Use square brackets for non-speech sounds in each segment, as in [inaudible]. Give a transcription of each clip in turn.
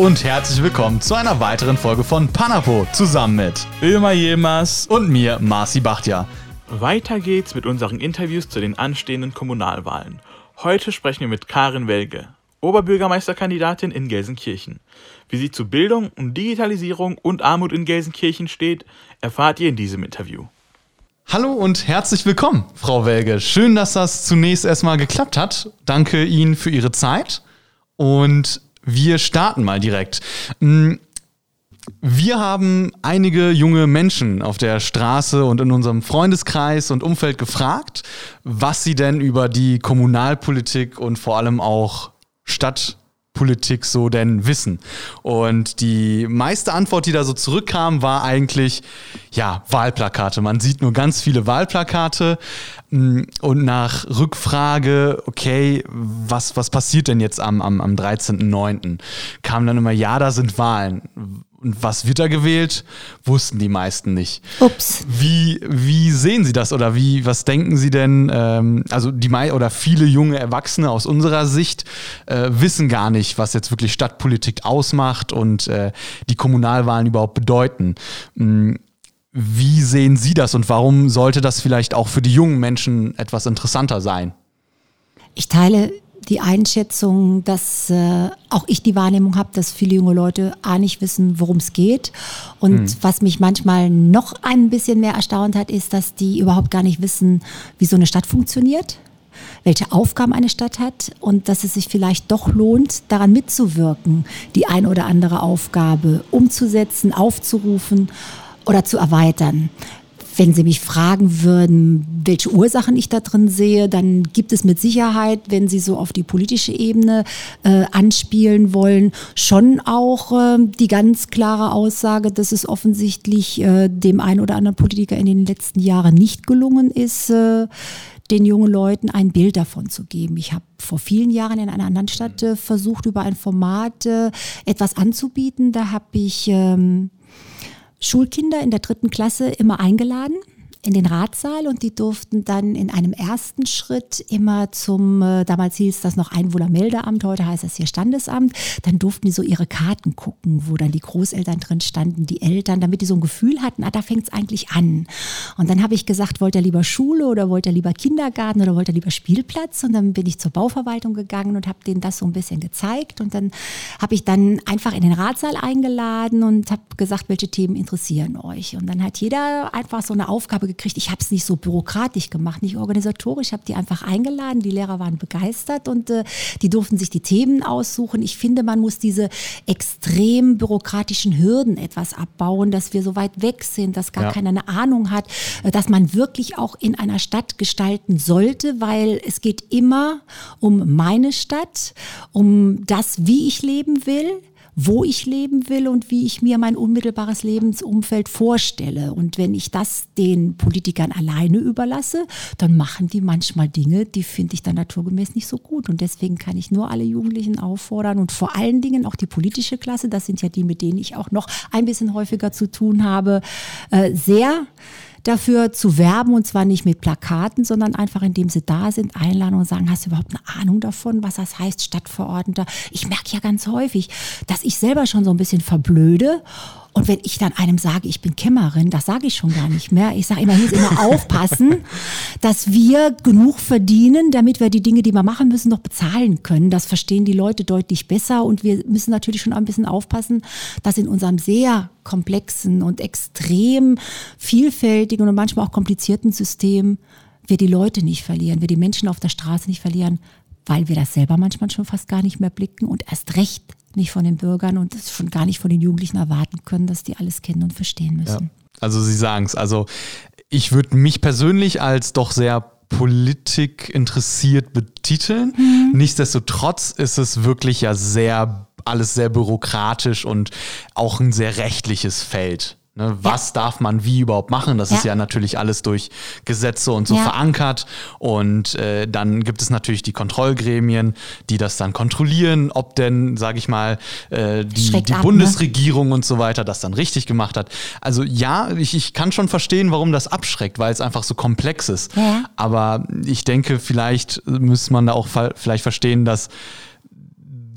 und herzlich willkommen zu einer weiteren Folge von Panapo zusammen mit Ömer Yilmaz und mir, Marci Bachtja. Weiter geht's mit unseren Interviews zu den anstehenden Kommunalwahlen. Heute sprechen wir mit Karin Welge, Oberbürgermeisterkandidatin in Gelsenkirchen. Wie sie zu Bildung und Digitalisierung und Armut in Gelsenkirchen steht, erfahrt ihr in diesem Interview. Hallo und herzlich willkommen, Frau Welge. Schön, dass das zunächst erstmal geklappt hat. Danke Ihnen für Ihre Zeit und wir starten mal direkt. Mm, wir haben einige junge Menschen auf der Straße und in unserem Freundeskreis und Umfeld gefragt, was sie denn über die Kommunalpolitik und vor allem auch Stadtpolitik so denn wissen. Und die meiste Antwort, die da so zurückkam, war eigentlich, ja, Wahlplakate. Man sieht nur ganz viele Wahlplakate. Mm, und nach Rückfrage, okay, was, was passiert denn jetzt am, am, am 13.09., kam dann immer, ja, da sind Wahlen. Und was wird da gewählt, wussten die meisten nicht. Ups. Wie, wie sehen Sie das oder wie, was denken Sie denn? Ähm, also die oder viele junge Erwachsene aus unserer Sicht äh, wissen gar nicht, was jetzt wirklich Stadtpolitik ausmacht und äh, die Kommunalwahlen überhaupt bedeuten. Mm, wie sehen Sie das und warum sollte das vielleicht auch für die jungen Menschen etwas interessanter sein? Ich teile die Einschätzung, dass äh, auch ich die Wahrnehmung habe, dass viele junge Leute A nicht wissen, worum es geht. Und hm. was mich manchmal noch ein bisschen mehr erstaunt hat, ist, dass die überhaupt gar nicht wissen, wie so eine Stadt funktioniert welche Aufgaben eine Stadt hat und dass es sich vielleicht doch lohnt, daran mitzuwirken, die ein oder andere Aufgabe umzusetzen, aufzurufen oder zu erweitern. Wenn Sie mich fragen würden, welche Ursachen ich da drin sehe, dann gibt es mit Sicherheit, wenn Sie so auf die politische Ebene äh, anspielen wollen, schon auch äh, die ganz klare Aussage, dass es offensichtlich äh, dem einen oder anderen Politiker in den letzten Jahren nicht gelungen ist, äh, den jungen Leuten ein Bild davon zu geben. Ich habe vor vielen Jahren in einer anderen Stadt äh, versucht, über ein Format äh, etwas anzubieten. Da habe ich ähm, Schulkinder in der dritten Klasse immer eingeladen in den Ratssaal und die durften dann in einem ersten Schritt immer zum, äh, damals hieß das noch Einwohnermeldeamt, heute heißt das hier Standesamt, dann durften die so ihre Karten gucken, wo dann die Großeltern drin standen, die Eltern, damit die so ein Gefühl hatten, ah, da fängt es eigentlich an. Und dann habe ich gesagt, wollt ihr lieber Schule oder wollt ihr lieber Kindergarten oder wollt ihr lieber Spielplatz? Und dann bin ich zur Bauverwaltung gegangen und habe denen das so ein bisschen gezeigt und dann habe ich dann einfach in den Ratssaal eingeladen und habe gesagt, welche Themen interessieren euch. Und dann hat jeder einfach so eine Aufgabe gekriegt. Ich habe es nicht so bürokratisch gemacht, nicht organisatorisch. Ich habe die einfach eingeladen. Die Lehrer waren begeistert und äh, die durften sich die Themen aussuchen. Ich finde, man muss diese extrem bürokratischen Hürden etwas abbauen, dass wir so weit weg sind, dass gar ja. keiner eine Ahnung hat, äh, dass man wirklich auch in einer Stadt gestalten sollte, weil es geht immer um meine Stadt, um das, wie ich leben will wo ich leben will und wie ich mir mein unmittelbares Lebensumfeld vorstelle. Und wenn ich das den Politikern alleine überlasse, dann machen die manchmal Dinge, die finde ich dann naturgemäß nicht so gut. Und deswegen kann ich nur alle Jugendlichen auffordern und vor allen Dingen auch die politische Klasse, das sind ja die, mit denen ich auch noch ein bisschen häufiger zu tun habe, äh, sehr dafür zu werben und zwar nicht mit Plakaten, sondern einfach indem sie da sind, einladen und sagen, hast du überhaupt eine Ahnung davon, was das heißt, Stadtverordneter? Ich merke ja ganz häufig, dass ich selber schon so ein bisschen verblöde und wenn ich dann einem sage, ich bin Kämmerin, das sage ich schon gar nicht mehr. Ich sage immer, hier ist immer aufpassen, [laughs] dass wir genug verdienen, damit wir die Dinge, die wir machen müssen, noch bezahlen können. Das verstehen die Leute deutlich besser. Und wir müssen natürlich schon ein bisschen aufpassen, dass in unserem sehr komplexen und extrem vielfältigen und manchmal auch komplizierten System wir die Leute nicht verlieren, wir die Menschen auf der Straße nicht verlieren, weil wir das selber manchmal schon fast gar nicht mehr blicken und erst recht nicht von den Bürgern und schon gar nicht von den Jugendlichen erwarten können, dass die alles kennen und verstehen müssen. Ja. Also Sie sagen es, also ich würde mich persönlich als doch sehr Politik interessiert betiteln. Mhm. Nichtsdestotrotz ist es wirklich ja sehr alles sehr bürokratisch und auch ein sehr rechtliches Feld. Ne, was ja. darf man wie überhaupt machen? Das ja. ist ja natürlich alles durch Gesetze und so ja. verankert. Und äh, dann gibt es natürlich die Kontrollgremien, die das dann kontrollieren, ob denn, sage ich mal, äh, die, die ab, ne? Bundesregierung ne? und so weiter das dann richtig gemacht hat. Also ja, ich, ich kann schon verstehen, warum das abschreckt, weil es einfach so komplex ist. Aber ich denke, vielleicht muss man da auch vielleicht verstehen, dass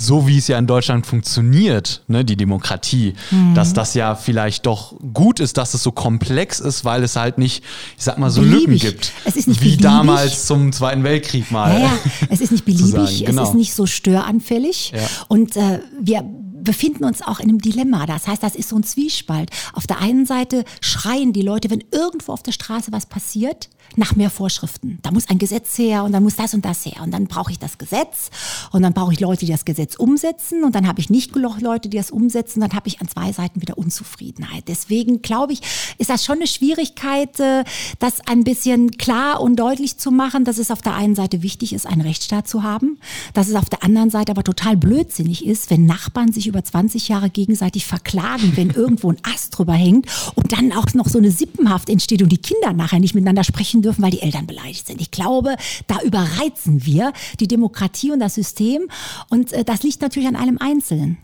so wie es ja in Deutschland funktioniert, ne, die Demokratie, mhm. dass das ja vielleicht doch gut ist, dass es so komplex ist, weil es halt nicht, ich sag mal, so beliebig. Lücken gibt. Es ist nicht wie beliebig. damals zum Zweiten Weltkrieg mal. Ja, ja. [laughs] es ist nicht beliebig, genau. es ist nicht so störanfällig. Ja. Und äh, wir befinden uns auch in einem Dilemma. Das heißt, das ist so ein Zwiespalt. Auf der einen Seite schreien die Leute, wenn irgendwo auf der Straße was passiert, nach mehr Vorschriften. Da muss ein Gesetz her und dann muss das und das her. Und dann brauche ich das Gesetz und dann brauche ich Leute, die das Gesetz umsetzen und dann habe ich nicht genug Leute, die das umsetzen. Dann habe ich an zwei Seiten wieder Unzufriedenheit. Deswegen glaube ich, ist das schon eine Schwierigkeit, äh, das ein bisschen klar und deutlich zu machen, dass es auf der einen Seite wichtig ist, einen Rechtsstaat zu haben, dass es auf der anderen Seite aber total blödsinnig ist, wenn Nachbarn sich über 20 Jahre gegenseitig verklagen, wenn [laughs] irgendwo ein Ast drüber hängt und dann auch noch so eine Sippenhaft entsteht und die Kinder nachher nicht miteinander sprechen dürfen, weil die Eltern beleidigt sind. Ich glaube, da überreizen wir die Demokratie und das System. Und äh, das liegt natürlich an einem Einzelnen.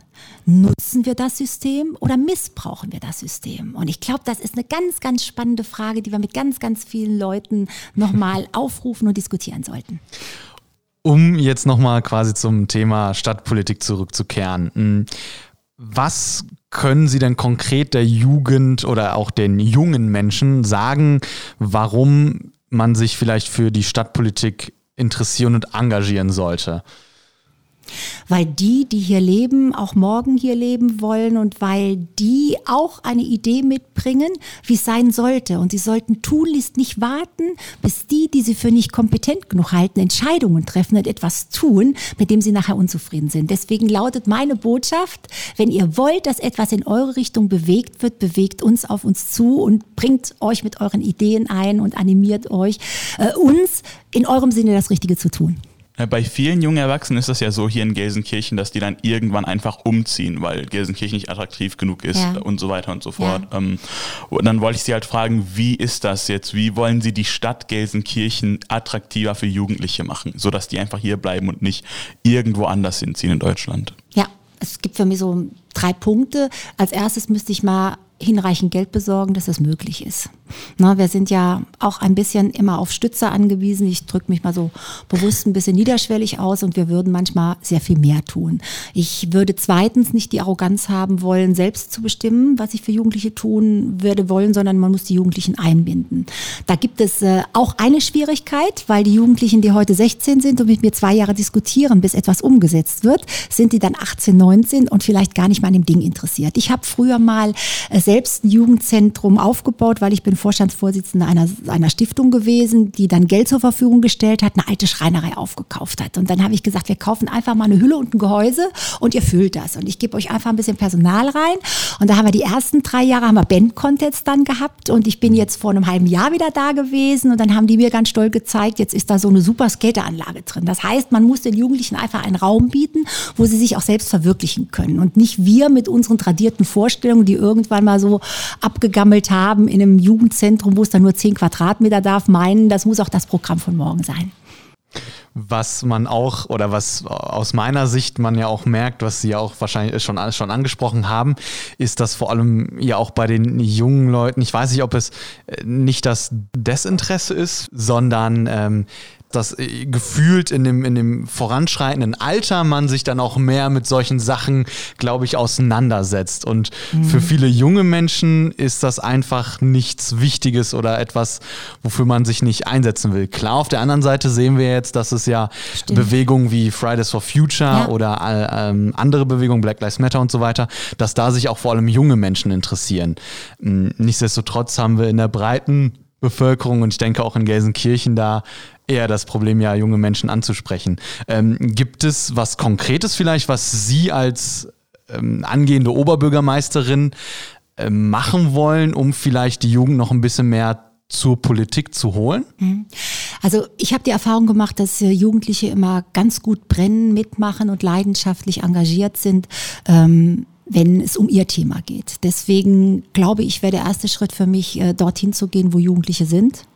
Nutzen wir das System oder missbrauchen wir das System? Und ich glaube, das ist eine ganz, ganz spannende Frage, die wir mit ganz, ganz vielen Leuten nochmal [laughs] aufrufen und diskutieren sollten. Um jetzt nochmal quasi zum Thema Stadtpolitik zurückzukehren. Was können Sie denn konkret der Jugend oder auch den jungen Menschen sagen, warum man sich vielleicht für die Stadtpolitik interessieren und engagieren sollte? Weil die, die hier leben, auch morgen hier leben wollen und weil die auch eine Idee mitbringen, wie es sein sollte. Und sie sollten tunlichst nicht warten, bis die, die sie für nicht kompetent genug halten, Entscheidungen treffen und etwas tun, mit dem sie nachher unzufrieden sind. Deswegen lautet meine Botschaft, wenn ihr wollt, dass etwas in eure Richtung bewegt wird, bewegt uns auf uns zu und bringt euch mit euren Ideen ein und animiert euch, äh, uns in eurem Sinne das Richtige zu tun. Bei vielen jungen Erwachsenen ist das ja so hier in Gelsenkirchen, dass die dann irgendwann einfach umziehen, weil Gelsenkirchen nicht attraktiv genug ist ja. und so weiter und so fort. Ja. Ähm, und dann wollte ich Sie halt fragen, wie ist das jetzt? Wie wollen Sie die Stadt Gelsenkirchen attraktiver für Jugendliche machen, sodass die einfach hier bleiben und nicht irgendwo anders hinziehen in Deutschland? Ja, es gibt für mich so drei Punkte. Als erstes müsste ich mal hinreichend Geld besorgen, dass das möglich ist. Na, wir sind ja auch ein bisschen immer auf Stütze angewiesen. Ich drücke mich mal so bewusst ein bisschen niederschwellig aus und wir würden manchmal sehr viel mehr tun. Ich würde zweitens nicht die Arroganz haben wollen, selbst zu bestimmen, was ich für Jugendliche tun würde wollen, sondern man muss die Jugendlichen einbinden. Da gibt es äh, auch eine Schwierigkeit, weil die Jugendlichen, die heute 16 sind und mit mir zwei Jahre diskutieren, bis etwas umgesetzt wird, sind die dann 18, 19 und vielleicht gar nicht mal an dem Ding interessiert. Ich habe früher mal äh, selbst ein Jugendzentrum aufgebaut, weil ich bin Vorstandsvorsitzende einer, einer Stiftung gewesen, die dann Geld zur Verfügung gestellt hat, eine alte Schreinerei aufgekauft hat. Und dann habe ich gesagt, wir kaufen einfach mal eine Hülle und ein Gehäuse und ihr füllt das. Und ich gebe euch einfach ein bisschen Personal rein. Und da haben wir die ersten drei Jahre haben wir Band-Contests dann gehabt. Und ich bin jetzt vor einem halben Jahr wieder da gewesen. Und dann haben die mir ganz stolz gezeigt, jetzt ist da so eine super Skateranlage drin. Das heißt, man muss den Jugendlichen einfach einen Raum bieten, wo sie sich auch selbst verwirklichen können. Und nicht wir mit unseren tradierten Vorstellungen, die irgendwann mal so abgegammelt haben in einem Jugendzentrum, wo es dann nur 10 Quadratmeter darf, meinen, das muss auch das Programm von morgen sein. Was man auch oder was aus meiner Sicht man ja auch merkt, was Sie ja auch wahrscheinlich schon, schon angesprochen haben, ist, dass vor allem ja auch bei den jungen Leuten, ich weiß nicht, ob es äh, nicht das Desinteresse ist, sondern ähm, dass äh, gefühlt in dem, in dem voranschreitenden Alter man sich dann auch mehr mit solchen Sachen, glaube ich, auseinandersetzt. Und mhm. für viele junge Menschen ist das einfach nichts Wichtiges oder etwas, wofür man sich nicht einsetzen will. Klar, auf der anderen Seite sehen wir jetzt, dass es ja Stimmt. Bewegungen wie Fridays for Future ja. oder äh, ähm, andere Bewegungen, Black Lives Matter und so weiter, dass da sich auch vor allem junge Menschen interessieren. Hm, nichtsdestotrotz haben wir in der breiten Bevölkerung und ich denke auch in Gelsenkirchen da eher das Problem, ja, junge Menschen anzusprechen. Ähm, gibt es was Konkretes vielleicht, was Sie als ähm, angehende Oberbürgermeisterin äh, machen wollen, um vielleicht die Jugend noch ein bisschen mehr zur Politik zu holen? Mhm. Also ich habe die Erfahrung gemacht, dass äh, Jugendliche immer ganz gut brennen, mitmachen und leidenschaftlich engagiert sind. Ähm, wenn es um ihr Thema geht. Deswegen glaube ich, wäre der erste Schritt für mich, äh, dorthin zu gehen, wo Jugendliche sind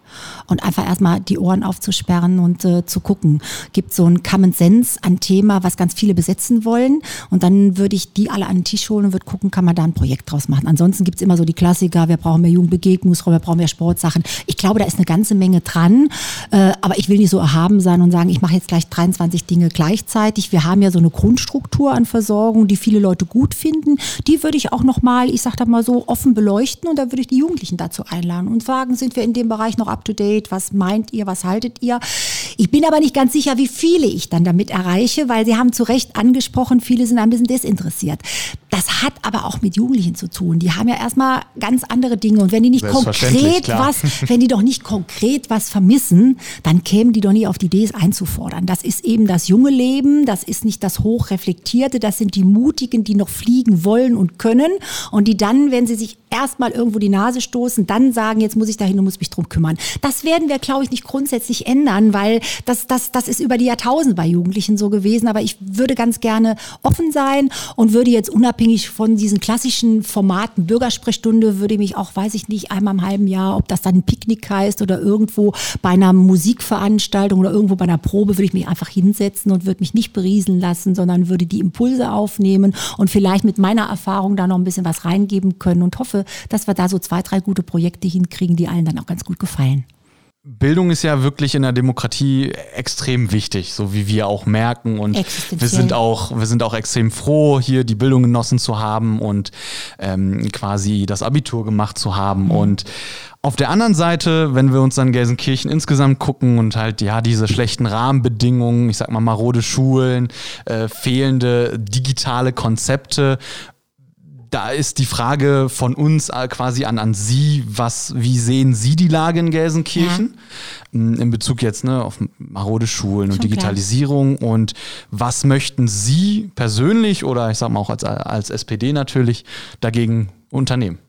und einfach erstmal die Ohren aufzusperren und äh, zu gucken. Gibt so ein Common Sense an Thema, was ganz viele besetzen wollen und dann würde ich die alle an den Tisch holen und würde gucken, kann man da ein Projekt draus machen. Ansonsten gibt es immer so die Klassiker, wir brauchen mehr Jugendbegegnungsräume, wir brauchen mehr Sportsachen. Ich glaube, da ist eine ganze Menge dran, äh, aber ich will nicht so erhaben sein und sagen, ich mache jetzt gleich 23 Dinge gleichzeitig. Wir haben ja so eine Grundstruktur an Versorgung, die viele Leute gut finden. Die würde ich auch nochmal, ich sage da mal so, offen beleuchten und da würde ich die Jugendlichen dazu einladen und fragen, sind wir in dem Bereich noch up to date? Was meint ihr? Was haltet ihr? Ich bin aber nicht ganz sicher, wie viele ich dann damit erreiche, weil Sie haben zu Recht angesprochen, viele sind ein bisschen desinteressiert. Das hat aber auch mit Jugendlichen zu tun. Die haben ja erstmal ganz andere Dinge und wenn die nicht konkret klar. was, [laughs] wenn die doch nicht konkret was vermissen, dann kämen die doch nie auf die Idee, es einzufordern. Das ist eben das junge Leben, das ist nicht das hochreflektierte, das sind die Mutigen, die noch fliegen wollen und können und die dann, wenn sie sich erstmal irgendwo die Nase stoßen, dann sagen, jetzt muss ich dahin und muss mich drum kümmern. Das werden wir, glaube ich, nicht grundsätzlich ändern, weil das, das, das ist über die Jahrtausende bei Jugendlichen so gewesen. Aber ich würde ganz gerne offen sein und würde jetzt unabhängig von diesen klassischen Formaten Bürgersprechstunde, würde mich auch, weiß ich nicht, einmal im halben Jahr, ob das dann ein Picknick heißt oder irgendwo bei einer Musikveranstaltung oder irgendwo bei einer Probe, würde ich mich einfach hinsetzen und würde mich nicht berieseln lassen, sondern würde die Impulse aufnehmen und vielleicht mit meiner Erfahrung da noch ein bisschen was reingeben können und hoffe, dass wir da so zwei, drei gute Projekte hinkriegen, die allen dann auch ganz gut gefallen. Bildung ist ja wirklich in der Demokratie extrem wichtig, so wie wir auch merken. Und wir sind auch, wir sind auch extrem froh, hier die Bildung genossen zu haben und ähm, quasi das Abitur gemacht zu haben. Mhm. Und auf der anderen Seite, wenn wir uns dann Gelsenkirchen insgesamt gucken und halt ja diese schlechten Rahmenbedingungen, ich sag mal marode Schulen, äh, fehlende digitale Konzepte, da ist die Frage von uns äh, quasi an, an Sie, was, wie sehen Sie die Lage in Gelsenkirchen? Ja. Mm, in Bezug jetzt ne, auf marode Schulen Schon und Digitalisierung klar. und was möchten Sie persönlich oder ich sag mal auch als, als SPD natürlich dagegen unternehmen?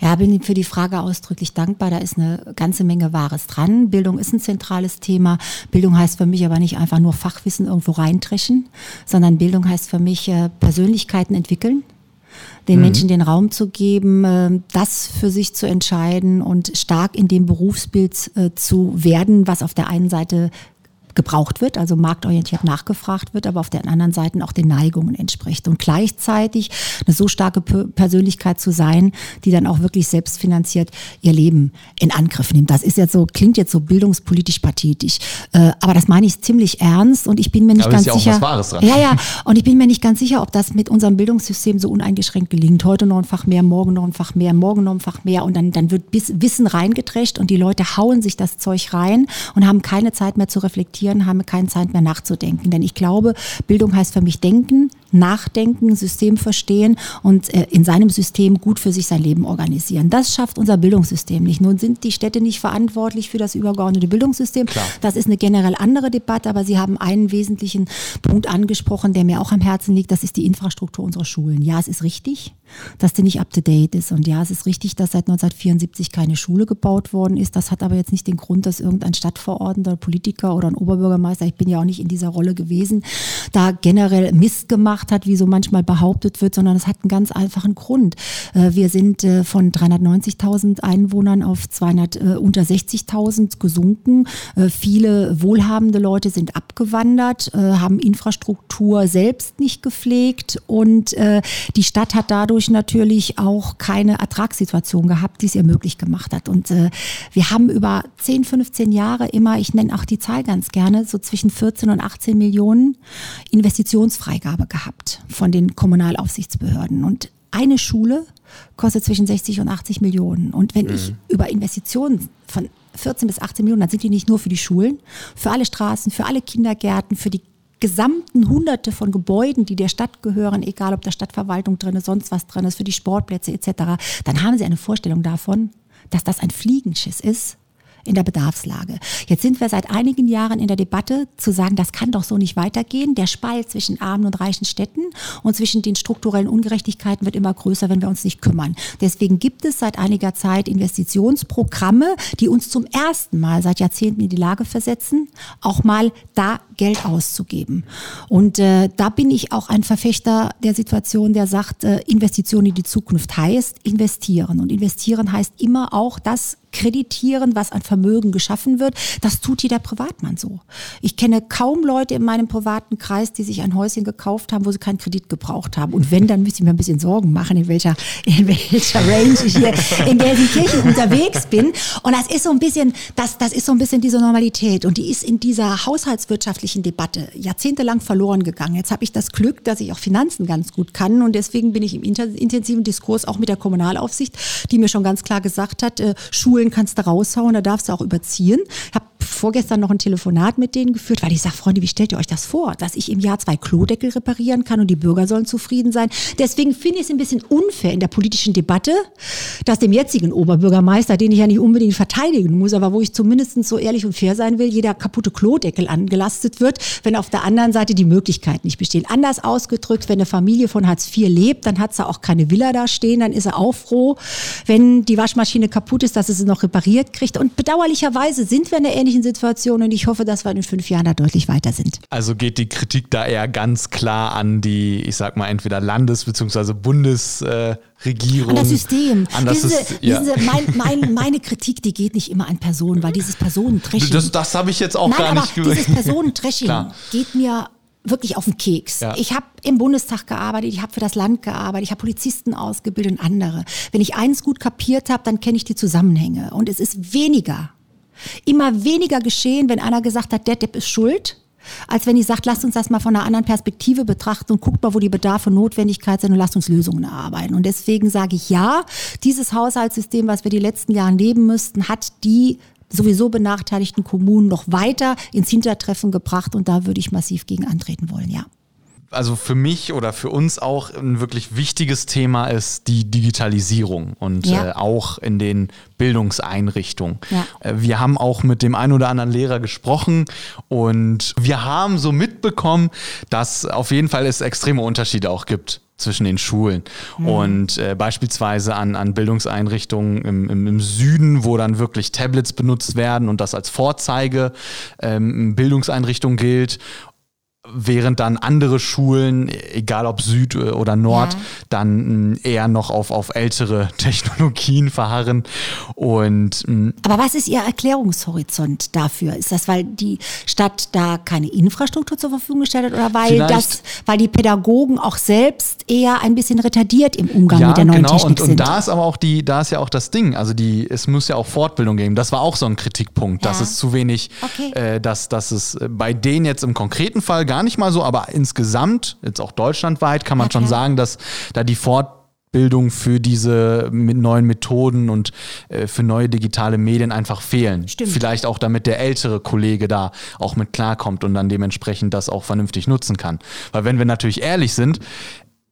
Ja, bin für die Frage ausdrücklich dankbar. Da ist eine ganze Menge Wahres dran. Bildung ist ein zentrales Thema. Bildung heißt für mich aber nicht einfach nur Fachwissen irgendwo reintreschen, sondern Bildung heißt für mich äh, Persönlichkeiten entwickeln den mhm. Menschen den Raum zu geben, äh, das für sich zu entscheiden und stark in dem Berufsbild äh, zu werden, was auf der einen Seite gebraucht wird, also marktorientiert nachgefragt wird, aber auf der anderen Seite auch den Neigungen entspricht. Und gleichzeitig eine so starke Persönlichkeit zu sein, die dann auch wirklich selbstfinanziert ihr Leben in Angriff nimmt. Das ist jetzt so, klingt jetzt so bildungspolitisch pathetisch. Äh, aber das meine ich ziemlich ernst und ich bin mir nicht aber ganz ist ja sicher. Auch was Wahres dran. Ja, ja. Und ich bin mir nicht ganz sicher, ob das mit unserem Bildungssystem so uneingeschränkt gelingt. Heute noch ein Fach mehr, morgen noch ein Fach mehr, morgen noch ein Fach mehr und dann, dann wird Wissen reingeträscht und die Leute hauen sich das Zeug rein und haben keine Zeit mehr zu reflektieren reflektieren, haben keine Zeit mehr nachzudenken. Denn ich glaube, Bildung heißt für mich denken, nachdenken, System verstehen und äh, in seinem System gut für sich sein Leben organisieren. Das schafft unser Bildungssystem nicht. Nun sind die Städte nicht verantwortlich für das übergeordnete Bildungssystem. Klar. Das ist eine generell andere Debatte, aber Sie haben einen wesentlichen Punkt angesprochen, der mir auch am Herzen liegt. Das ist die Infrastruktur unserer Schulen. Ja, es ist richtig, dass die nicht up to date ist. Und ja, es ist richtig, dass seit 1974 keine Schule gebaut worden ist. Das hat aber jetzt nicht den Grund, dass irgendein Stadtverordneter, Politiker oder ein Oberbürgermeister, ich bin ja auch nicht in dieser Rolle gewesen, da generell Mist gemacht gemacht hat, wie so manchmal behauptet wird, sondern es hat einen ganz einfachen Grund. Äh, wir sind äh, von 390.000 Einwohnern auf 200, äh, unter 60.000 gesunken. Viele wohlhabende Leute sind abgewandert, haben Infrastruktur selbst nicht gepflegt und die Stadt hat dadurch natürlich auch keine Ertragssituation gehabt, die es ihr möglich gemacht hat. Und wir haben über 10, 15 Jahre immer, ich nenne auch die Zahl ganz gerne, so zwischen 14 und 18 Millionen Investitionsfreigabe gehabt gehabt von den Kommunalaufsichtsbehörden. Und eine Schule kostet zwischen 60 und 80 Millionen. Und wenn mhm. ich über Investitionen von 14 bis 18 Millionen, dann sind die nicht nur für die Schulen, für alle Straßen, für alle Kindergärten, für die gesamten Hunderte von Gebäuden, die der Stadt gehören, egal ob da Stadtverwaltung drin ist, sonst was drin ist, für die Sportplätze etc., dann haben Sie eine Vorstellung davon, dass das ein Fliegenschiss ist, in der Bedarfslage. Jetzt sind wir seit einigen Jahren in der Debatte zu sagen, das kann doch so nicht weitergehen. Der Spalt zwischen armen und reichen Städten und zwischen den strukturellen Ungerechtigkeiten wird immer größer, wenn wir uns nicht kümmern. Deswegen gibt es seit einiger Zeit Investitionsprogramme, die uns zum ersten Mal seit Jahrzehnten in die Lage versetzen, auch mal da Geld auszugeben. Und äh, da bin ich auch ein Verfechter der Situation, der sagt, äh, Investition in die Zukunft heißt investieren. Und investieren heißt immer auch das kreditieren, was an Vermögen geschaffen wird. Das tut jeder Privatmann so. Ich kenne kaum Leute in meinem privaten Kreis, die sich ein Häuschen gekauft haben, wo sie keinen Kredit gebraucht haben. Und wenn, dann müsste ich mir ein bisschen Sorgen machen, in welcher, in welcher Range ich hier in Gelsenkirchen unterwegs bin. Und das ist so ein bisschen, das, das ist so ein bisschen diese Normalität. Und die ist in dieser haushaltswirtschaftlichen Debatte jahrzehntelang verloren gegangen. Jetzt habe ich das Glück, dass ich auch Finanzen ganz gut kann. Und deswegen bin ich im intensiven Diskurs auch mit der Kommunalaufsicht, die mir schon ganz klar gesagt hat, äh, Schulen kannst du raushauen, da darfst du auch überziehen. Ich habe vorgestern noch ein Telefonat mit denen geführt, weil ich sage, Freunde, wie stellt ihr euch das vor, dass ich im Jahr zwei Klodeckel reparieren kann und die Bürger sollen zufrieden sein. Deswegen finde ich es ein bisschen unfair in der politischen Debatte, dass dem jetzigen Oberbürgermeister, den ich ja nicht unbedingt verteidigen muss, aber wo ich zumindest so ehrlich und fair sein will, jeder kaputte Klodeckel angelastet wird, wenn auf der anderen Seite die Möglichkeiten nicht bestehen. Anders ausgedrückt, wenn eine Familie von Hartz IV lebt, dann hat sie auch keine Villa da stehen, dann ist er auch froh, wenn die Waschmaschine kaputt ist, dass sie noch repariert kriegt. Und bedauerlicherweise sind wir in einer ähnlichen Situation und ich hoffe, dass wir in fünf Jahren da deutlich weiter sind. Also geht die Kritik da eher ganz klar an die, ich sag mal, entweder Landes- bzw. Bundesregierung. An das System. An das Sie, Syst- ja. Sie, mein, mein, meine Kritik, die geht nicht immer an Personen, weil dieses Personentrashing. Das, das habe ich jetzt auch Nein, gar aber nicht dieses Personentrashing geht mir wirklich auf den Keks. Ja. Ich habe im Bundestag gearbeitet, ich habe für das Land gearbeitet, ich habe Polizisten ausgebildet und andere. Wenn ich eins gut kapiert habe, dann kenne ich die Zusammenhänge. Und es ist weniger, immer weniger geschehen, wenn einer gesagt hat, der Depp ist schuld, als wenn ich sagt, lasst uns das mal von einer anderen Perspektive betrachten und guckt mal, wo die Bedarfe und Notwendigkeit sind und lasst uns Lösungen erarbeiten. Und deswegen sage ich ja, dieses Haushaltssystem, was wir die letzten Jahre leben müssten, hat die sowieso benachteiligten Kommunen noch weiter ins Hintertreffen gebracht und da würde ich massiv gegen antreten wollen, ja. Also für mich oder für uns auch ein wirklich wichtiges Thema ist die Digitalisierung und Ja. äh, auch in den Bildungseinrichtungen. Ja. Äh, wir haben auch mit dem einen oder anderen Lehrer gesprochen und wir haben so mitbekommen, dass auf jeden Fall es extreme Unterschiede auch gibt zwischen den Schulen und äh, beispielsweise an, an Bildungseinrichtungen im, im, im Süden, wo dann wirklich Tablets benutzt werden und das als Vorzeige ähm, Bildungseinrichtung gilt während dann andere Schulen, egal ob Süd oder Nord, Ja. dann mh, eher noch auf, auf ältere [laughs] Technologien verharren. Und mh, Aber was ist Ihr Erklärungshorizont dafür? Ist das, weil die Stadt da keine Infrastruktur zur Verfügung gestellt hat oder weil das, weil die Pädagogen auch selbst eher ein bisschen retardiert im Umgang ja, mit der neuen genau. Technik Und, und sind? da ist aber auch die, da ist ja auch das Ding. Also die, es muss ja auch Fortbildung geben. Das war auch so ein Kritikpunkt, dass Ja. es zu wenig, Okay. äh, dass, dass es äh, bei denen jetzt im konkreten Fall gar nicht mal so, aber insgesamt, jetzt auch deutschlandweit, kann man Ja, schon sagen, dass da die Fortbildung für diese mit neuen Methoden und äh, für neue digitale Medien einfach fehlen. Stimmt. Vielleicht auch, damit der ältere Kollege da auch mit klarkommt und dann dementsprechend das auch vernünftig nutzen kann. Weil wenn wir natürlich ehrlich sind,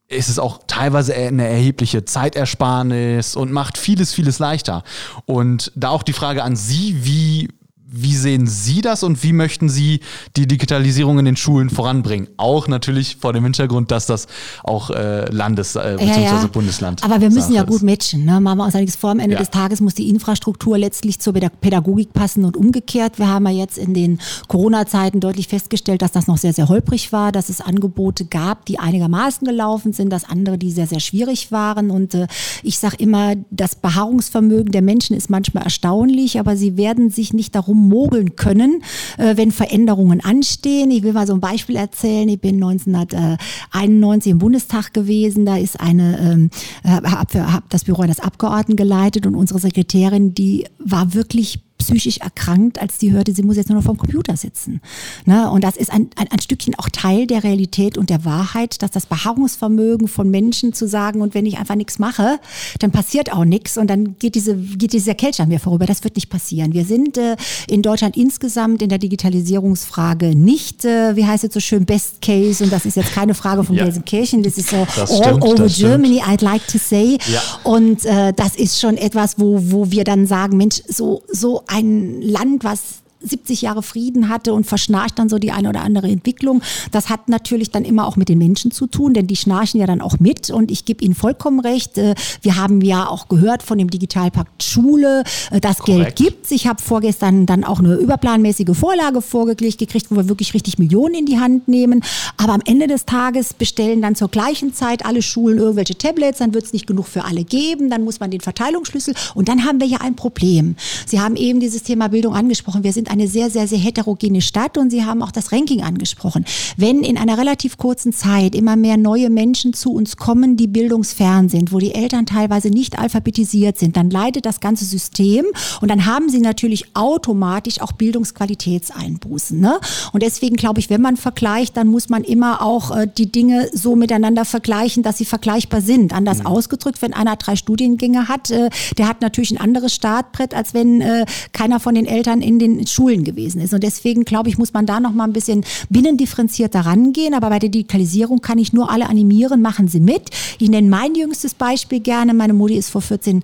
ist es auch teilweise eine erhebliche Zeitersparnis und macht vieles, vieles leichter. Und da auch die Frage an Sie, wie, wie sehen Sie das und wie möchten Sie die Digitalisierung in den Schulen voranbringen? Auch natürlich vor dem Hintergrund, dass das auch äh, Landes- äh, bzw. Bundesland. Aber wir müssen ja gut matchen. Ne? Machen wir uns ja nichts vor. Am Ende Ja. des Tages muss die Infrastruktur letztlich zur Pädag- Pädagogik passen und umgekehrt. Wir haben ja jetzt in den Corona-Zeiten deutlich festgestellt, dass das noch sehr, sehr holprig war, dass es Angebote gab, die einigermaßen gelaufen sind, dass andere, die sehr, sehr schwierig waren. Und äh, ich sage immer, das Beharrungsvermögen der Menschen ist manchmal erstaunlich, aber sie werden sich nicht darum mogeln können, äh, wenn Veränderungen anstehen. Ich will mal so ein Beispiel erzählen. Ich bin 1991 im Bundestag gewesen. Da ist eine, ähm, habe hab das Büro eines Abgeordneten geleitet und unsere Sekretärin, die war wirklich psychisch erkrankt, als die hörte, sie muss jetzt nur noch vom Computer sitzen. Ne? Und das ist ein, ein, ein Stückchen auch Teil der Realität und der Wahrheit, dass das Beharrungsvermögen von Menschen zu sagen, und wenn ich einfach nichts mache, dann passiert auch nichts und dann geht, diese, geht dieser Kelch an mir vorüber. Das wird nicht passieren. Wir sind äh, in Deutschland insgesamt in der Digitalisierungsfrage nicht, äh, wie heißt es so schön, Best Case. Und das ist jetzt keine Frage von Ja. Gelsenkirchen, das ist so Das all stimmt, over das stimmt. Germany, I'd like to say. Ja. Und äh, das ist schon etwas, wo, wo wir dann sagen, Mensch, so, so ein Land, was 70 Jahre Frieden hatte und verschnarcht dann so die eine oder andere Entwicklung. Das hat natürlich dann immer auch mit den Menschen zu tun, denn die schnarchen ja dann auch mit und ich gebe Ihnen vollkommen recht. Äh, wir haben ja auch gehört von dem Digitalpakt Schule, äh, Korrekt. Geld gibt. Ich habe vorgestern dann auch eine überplanmäßige Vorlage vorgelegt gekriegt, wo wir wirklich richtig Millionen in die Hand nehmen. Aber am Ende des Tages bestellen dann zur gleichen Zeit alle Schulen irgendwelche Tablets, dann wird es nicht genug für alle geben, dann muss man den Verteilungsschlüssel und dann haben wir ja ein Problem. Sie haben eben dieses Thema Bildung angesprochen. Wir sind eine sehr, sehr, sehr heterogene Stadt und Sie haben auch das Ranking angesprochen. Wenn in einer relativ kurzen Zeit immer mehr neue Menschen zu uns kommen, die bildungsfern sind, wo die Eltern teilweise nicht alphabetisiert sind, dann leidet das ganze System und dann haben Sie natürlich automatisch auch Bildungsqualitätseinbußen. Ne? Und deswegen glaube ich, wenn man vergleicht, dann muss man immer auch äh, die Dinge so miteinander vergleichen, dass sie vergleichbar sind. Anders mhm. ausgedrückt, wenn einer drei Studiengänge hat, äh, der hat natürlich ein anderes Startbrett, als wenn äh, keiner von den Eltern in den Schulen Schulen gewesen ist. Und deswegen glaube ich, muss man da noch mal ein bisschen binnendifferenzierter rangehen. Aber bei der Digitalisierung kann ich nur alle animieren, machen Sie mit. Ich nenne mein jüngstes Beispiel gerne. Meine Mutti ist vor 14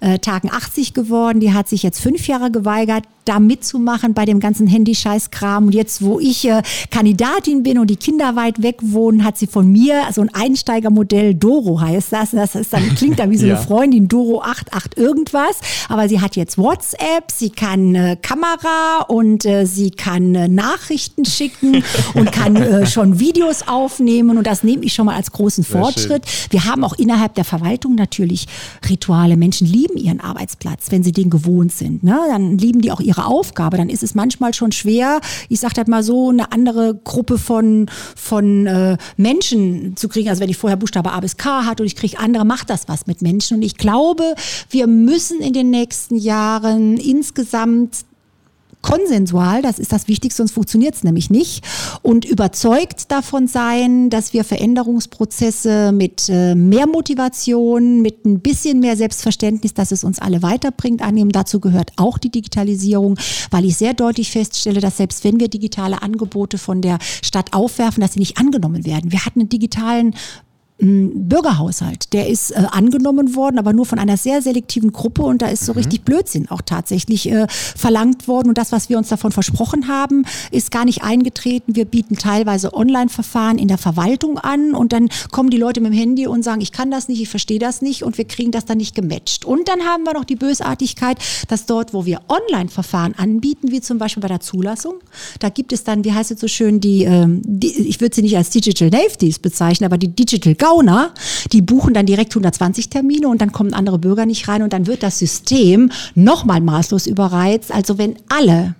äh, Tagen 80 geworden. Die hat sich jetzt fünf Jahre geweigert, da mitzumachen bei dem ganzen Handyscheißkram. Und jetzt, wo ich äh, Kandidatin bin und die Kinder weit weg wohnen, hat sie von mir so ein Einsteigermodell Doro heißt das. Das ist dann, klingt dann wie so [laughs] ja. eine Freundin, Doro 88 irgendwas. Aber sie hat jetzt WhatsApp, sie kann äh, Kamera und äh, sie kann äh, Nachrichten schicken und kann äh, [laughs] schon Videos aufnehmen und das nehme ich schon mal als großen Sehr Fortschritt. Schön. Wir haben auch innerhalb der Verwaltung natürlich Rituale. Menschen lieben ihren Arbeitsplatz, wenn sie den gewohnt sind. Ne? Dann lieben die auch ihre Aufgabe. Dann ist es manchmal schon schwer, ich sage das mal so, eine andere Gruppe von, von äh, Menschen zu kriegen. Also wenn ich vorher Buchstabe A bis K hatte und ich kriege andere, macht das was mit Menschen. Und ich glaube, wir müssen in den nächsten Jahren insgesamt konsensual, das ist das Wichtigste, sonst funktioniert es nämlich nicht, und überzeugt davon sein, dass wir Veränderungsprozesse mit äh, mehr Motivation, mit ein bisschen mehr Selbstverständnis, dass es uns alle weiterbringt, annehmen. Dazu gehört auch die Digitalisierung, weil ich sehr deutlich feststelle, dass selbst wenn wir digitale Angebote von der Stadt aufwerfen, dass sie nicht angenommen werden. Wir hatten einen digitalen Bürgerhaushalt. Der ist äh, angenommen worden, aber nur von einer sehr selektiven Gruppe und da ist so mhm. richtig Blödsinn auch tatsächlich äh, verlangt worden. Und das, was wir uns davon versprochen haben, ist gar nicht eingetreten. Wir bieten teilweise Online-Verfahren in der Verwaltung an und dann kommen die Leute mit dem Handy und sagen, ich kann das nicht, ich verstehe das nicht und wir kriegen das dann nicht gematcht. Und dann haben wir noch die Bösartigkeit, dass dort, wo wir Online-Verfahren anbieten, wie zum Beispiel bei der Zulassung, da gibt es dann, wie heißt es so schön, die, ähm, die ich würde sie nicht als Digital Natives bezeichnen, aber die Digital Gauner, die buchen dann direkt 120 Termine und dann kommen andere Bürger nicht rein und dann wird das System nochmal maßlos überreizt. Also wenn alle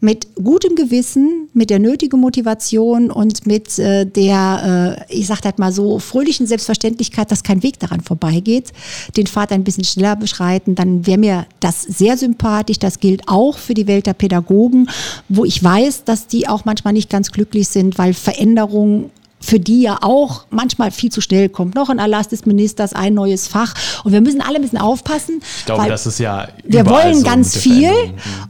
mit gutem Gewissen, mit der nötigen Motivation und mit äh, der, äh, ich sag das mal so, fröhlichen Selbstverständlichkeit, dass kein Weg daran vorbeigeht, den Pfad ein bisschen schneller beschreiten, dann wäre mir das sehr sympathisch. Das gilt auch für die Welt der Pädagogen, wo ich weiß, dass die auch manchmal nicht ganz glücklich sind, weil Veränderung für die ja auch manchmal viel zu schnell kommt. Noch ein Erlass des Ministers, ein neues Fach. Und wir müssen alle ein bisschen aufpassen. Ich glaube, das ist ja. Wir wollen so ganz viel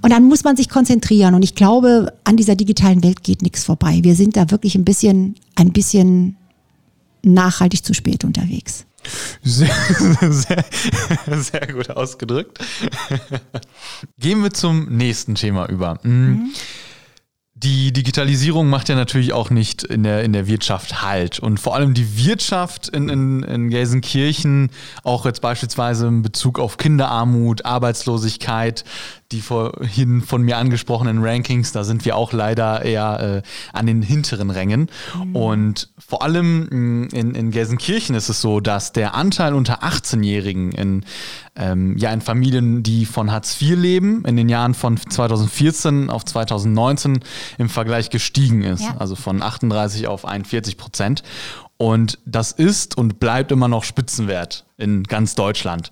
und dann muss man sich konzentrieren. Und ich glaube, an dieser digitalen Welt geht nichts vorbei. Wir sind da wirklich ein bisschen, ein bisschen nachhaltig zu spät unterwegs. Sehr, [laughs] sehr, sehr gut ausgedrückt. Gehen wir zum nächsten Thema über. Mhm. Die Digitalisierung macht ja natürlich auch nicht in der, in der Wirtschaft Halt. Und vor allem die Wirtschaft in, in, in Gelsenkirchen, auch jetzt beispielsweise in Bezug auf Kinderarmut, Arbeitslosigkeit, die vorhin von mir angesprochenen Rankings, da sind wir auch leider eher äh, an den hinteren Rängen. Mhm. Und vor allem mm, in, in Gelsenkirchen ist es so, dass der Anteil unter 18-Jährigen in, ähm, ja, in Familien, die von Hartz IV leben, in den Jahren von 2014 auf 2019 im Vergleich gestiegen ist. Ja. Also von 38 auf 41 Prozent. Und das ist und bleibt immer noch Spitzenwert in ganz Deutschland.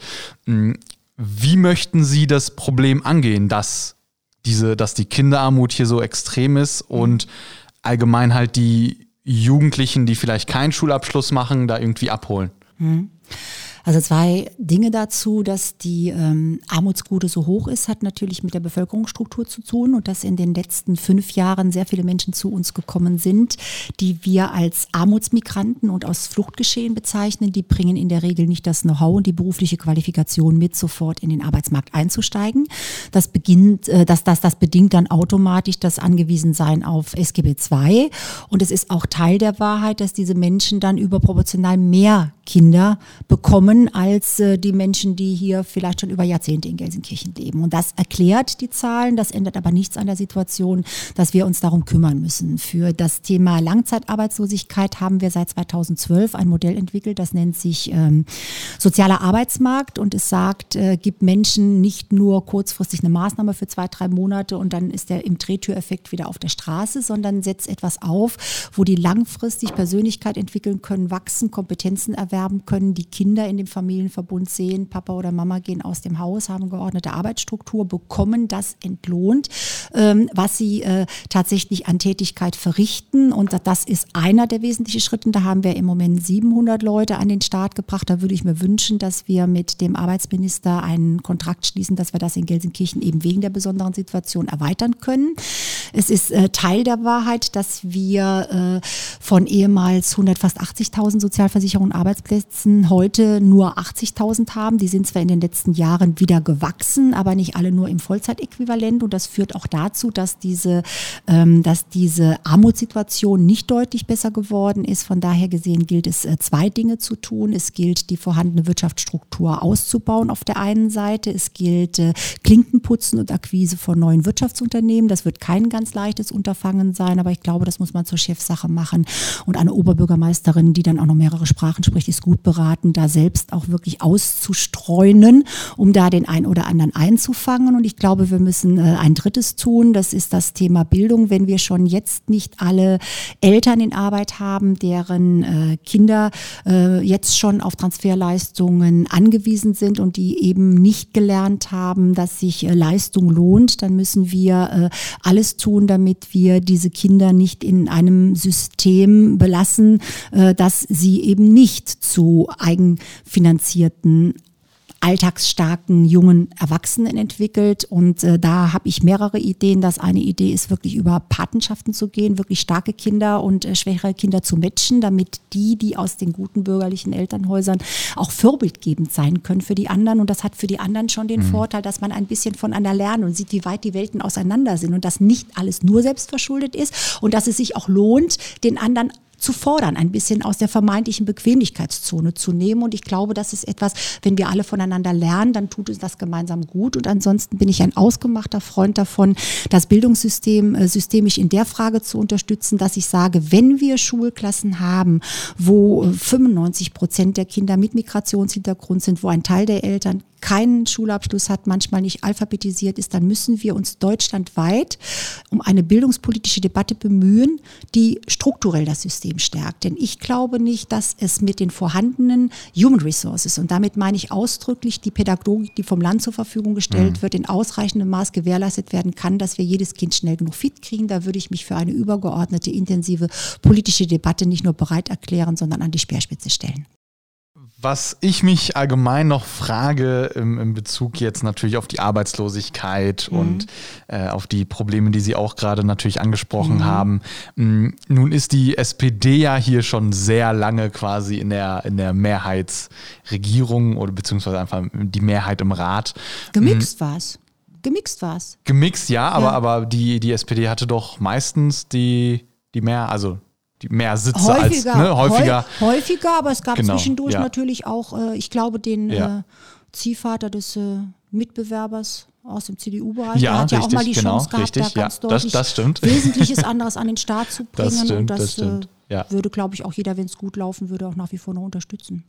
Wie möchten Sie das Problem angehen, dass diese, dass die Kinderarmut hier so extrem ist und allgemein halt die Jugendlichen, die vielleicht keinen Schulabschluss machen, da irgendwie abholen? Hm. Also zwei Dinge dazu, dass die ähm, Armutsquote so hoch ist, hat natürlich mit der Bevölkerungsstruktur zu tun und dass in den letzten fünf Jahren sehr viele Menschen zu uns gekommen sind, die wir als Armutsmigranten und aus Fluchtgeschehen bezeichnen. Die bringen in der Regel nicht das Know-how und die berufliche Qualifikation mit, sofort in den Arbeitsmarkt einzusteigen. Das beginnt, äh, das, das, das bedingt dann automatisch das Angewiesensein auf SGB II. Und es ist auch Teil der Wahrheit, dass diese Menschen dann überproportional mehr Kinder bekommen als äh, die Menschen, die hier vielleicht schon über Jahrzehnte in Gelsenkirchen leben. Und das erklärt die Zahlen, das ändert aber nichts an der Situation, dass wir uns darum kümmern müssen. Für das Thema Langzeitarbeitslosigkeit haben wir seit 2012 ein Modell entwickelt, das nennt sich ähm, sozialer Arbeitsmarkt und es sagt, äh, gibt Menschen nicht nur kurzfristig eine Maßnahme für zwei, drei Monate und dann ist der im Drehtüreffekt wieder auf der Straße, sondern setzt etwas auf, wo die langfristig Persönlichkeit entwickeln können, wachsen, Kompetenzen erwerben können, die Kinder in dem Familienverbund sehen, Papa oder Mama gehen aus dem Haus, haben geordnete Arbeitsstruktur, bekommen das entlohnt, ähm, was sie äh, tatsächlich an Tätigkeit verrichten. Und das ist einer der wesentlichen Schritte. Da haben wir im Moment 700 Leute an den Start gebracht. Da würde ich mir wünschen, dass wir mit dem Arbeitsminister einen Kontrakt schließen, dass wir das in Gelsenkirchen eben wegen der besonderen Situation erweitern können. Es ist äh, Teil der Wahrheit, dass wir äh, von ehemals 100, fast 80.000 Sozialversicherungen Arbeitsplätzen Arbeitsplätzen heute nur 80.000 haben. Die sind zwar in den letzten Jahren wieder gewachsen, aber nicht alle nur im Vollzeitäquivalent. Und das führt auch dazu, dass diese, ähm, dass diese Armutssituation nicht deutlich besser geworden ist. Von daher gesehen gilt es, äh, zwei Dinge zu tun. Es gilt, die vorhandene Wirtschaftsstruktur auszubauen auf der einen Seite. Es gilt, äh, Klinkenputzen und Akquise von neuen Wirtschaftsunternehmen. Das wird kein ganz leichtes Unterfangen sein, aber ich glaube, das muss man zur Chefsache machen. Und eine Oberbürgermeisterin, die dann auch noch mehrere Sprachen spricht, ist gut beraten, da selbst auch wirklich auszustreunen, um da den einen oder anderen einzufangen. Und ich glaube, wir müssen äh, ein drittes tun. Das ist das Thema Bildung. Wenn wir schon jetzt nicht alle Eltern in Arbeit haben, deren äh, Kinder äh, jetzt schon auf Transferleistungen angewiesen sind und die eben nicht gelernt haben, dass sich Leistung lohnt, dann müssen wir alles tun, damit wir diese Kinder nicht in einem System belassen, dass sie eben nicht zu eigenfinanzierten alltagsstarken jungen Erwachsenen entwickelt. Und äh, da habe ich mehrere Ideen. Das eine Idee ist wirklich über Patenschaften zu gehen, wirklich starke Kinder und äh, schwächere Kinder zu matchen, damit die, die aus den guten bürgerlichen Elternhäusern auch vorbildgebend sein können für die anderen. Und das hat für die anderen schon den mhm. Vorteil, dass man ein bisschen voneinander lernt und sieht, wie weit die Welten auseinander sind und dass nicht alles nur selbstverschuldet ist und dass es sich auch lohnt, den anderen zu fordern, ein bisschen aus der vermeintlichen Bequemlichkeitszone zu nehmen. Und ich glaube, das ist etwas, wenn wir alle voneinander lernen, dann tut uns das gemeinsam gut. Und ansonsten bin ich ein ausgemachter Freund davon, das Bildungssystem äh, systemisch in der Frage zu unterstützen, dass ich sage, wenn wir Schulklassen haben, wo 95 Prozent der Kinder mit Migrationshintergrund sind, wo ein Teil der Eltern keinen Schulabschluss hat, manchmal nicht alphabetisiert ist, dann müssen wir uns deutschlandweit um eine bildungspolitische Debatte bemühen, die strukturell das System stärkt. Denn ich glaube nicht, dass es mit den vorhandenen Human Resources, und damit meine ich ausdrücklich die Pädagogik, die vom Land zur Verfügung gestellt mhm. wird, in ausreichendem Maß gewährleistet werden kann, dass wir jedes Kind schnell genug fit kriegen. Da würde ich mich für eine übergeordnete, intensive politische Debatte nicht nur bereit erklären, sondern an die Speerspitze stellen. Was ich mich allgemein noch frage im, im Bezug jetzt natürlich auf die Arbeitslosigkeit mhm. und äh, auf die Probleme, die Sie auch gerade natürlich angesprochen mhm. haben. Mm, nun ist die SPD ja hier schon sehr lange quasi in der, in der Mehrheitsregierung oder beziehungsweise einfach die Mehrheit im Rat. Gemixt mhm. war's. Gemixt war's. Gemixt, ja, aber, ja. aber die, die SPD hatte doch meistens die, die mehr, also mehr Sitze häufiger, als ne, häufiger. Häufiger, aber es gab genau, zwischendurch ja. natürlich auch, äh, ich glaube, den ja. äh, Ziehvater des äh, Mitbewerbers aus dem CDU-Bereich. Ja, der hat richtig, ja auch mal die genau, Chance gehabt, richtig, da ganz ja, deutlich das, das stimmt. Wesentliches [laughs] anderes an den Start zu bringen. Das stimmt, und das, das stimmt. Äh, ja. würde, glaube ich, auch jeder, wenn es gut laufen würde, auch nach wie vor noch unterstützen.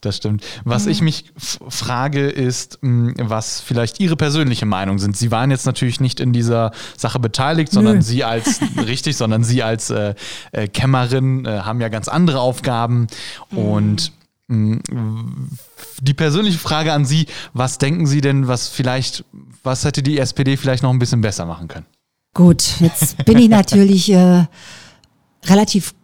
Das stimmt. Was mhm. ich mich frage, ist, was vielleicht Ihre persönliche Meinung sind. Sie waren jetzt natürlich nicht in dieser Sache beteiligt, sondern Nö. Sie als, [laughs] richtig, sondern Sie als äh, äh, Kämmerin äh, haben ja ganz andere Aufgaben mhm. und die persönliche Frage an Sie, was denken Sie denn, was vielleicht, was hätte die SPD vielleicht noch ein bisschen besser machen können? Gut, jetzt bin ich [laughs] natürlich äh, relativ